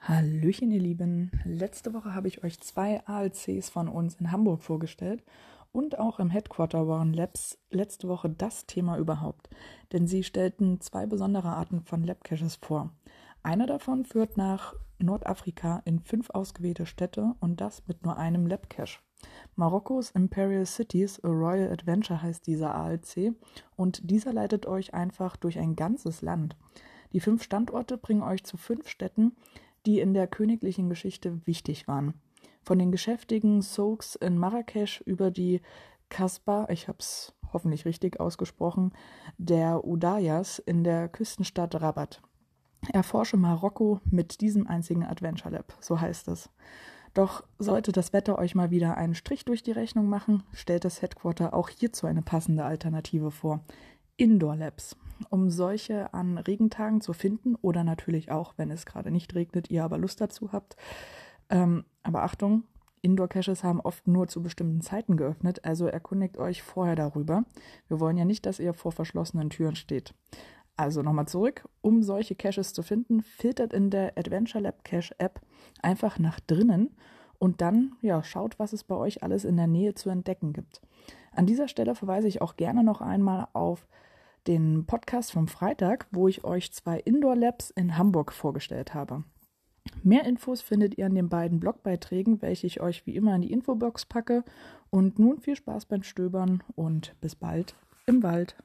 Hallöchen, ihr Lieben. Letzte Woche habe ich euch zwei ALCs von uns in Hamburg vorgestellt und auch im Headquarter waren Labs letzte Woche das Thema überhaupt, denn sie stellten zwei besondere Arten von Lab-Caches vor. Einer davon führt nach Nordafrika in fünf ausgewählte Städte und das mit nur einem Lab-Cache. Marokkos Imperial Cities, A Royal Adventure heißt dieser ALC und dieser leitet euch einfach durch ein ganzes Land. Die fünf Standorte bringen euch zu fünf Städten, die in der königlichen Geschichte wichtig waren. Von den geschäftigen Souks in Marrakesch über die Kasbah, ich habe es hoffentlich richtig ausgesprochen, der Udayas in der Küstenstadt Rabat. Erforsche Marokko mit diesem einzigen Adventure Lab, so heißt es. Doch sollte das Wetter euch mal wieder einen Strich durch die Rechnung machen, stellt das Headquarter auch hierzu eine passende Alternative vor. Indoor Labs um solche an Regentagen zu finden oder natürlich auch, wenn es gerade nicht regnet, ihr aber Lust dazu habt. Ähm, aber Achtung, Indoor-Caches haben oft nur zu bestimmten Zeiten geöffnet, also erkundigt euch vorher darüber. Wir wollen ja nicht, dass ihr vor verschlossenen Türen steht. Also nochmal zurück, um solche Caches zu finden, filtert in der Adventure Lab Cache App einfach nach drinnen und dann ja, schaut, was es bei euch alles in der Nähe zu entdecken gibt. An dieser Stelle verweise ich auch gerne noch einmal auf den Podcast vom Freitag, wo ich euch zwei Indoor Labs in Hamburg vorgestellt habe. Mehr Infos findet ihr an den beiden Blogbeiträgen, welche ich euch wie immer in die Infobox packe. Und nun viel Spaß beim Stöbern und bis bald im Wald.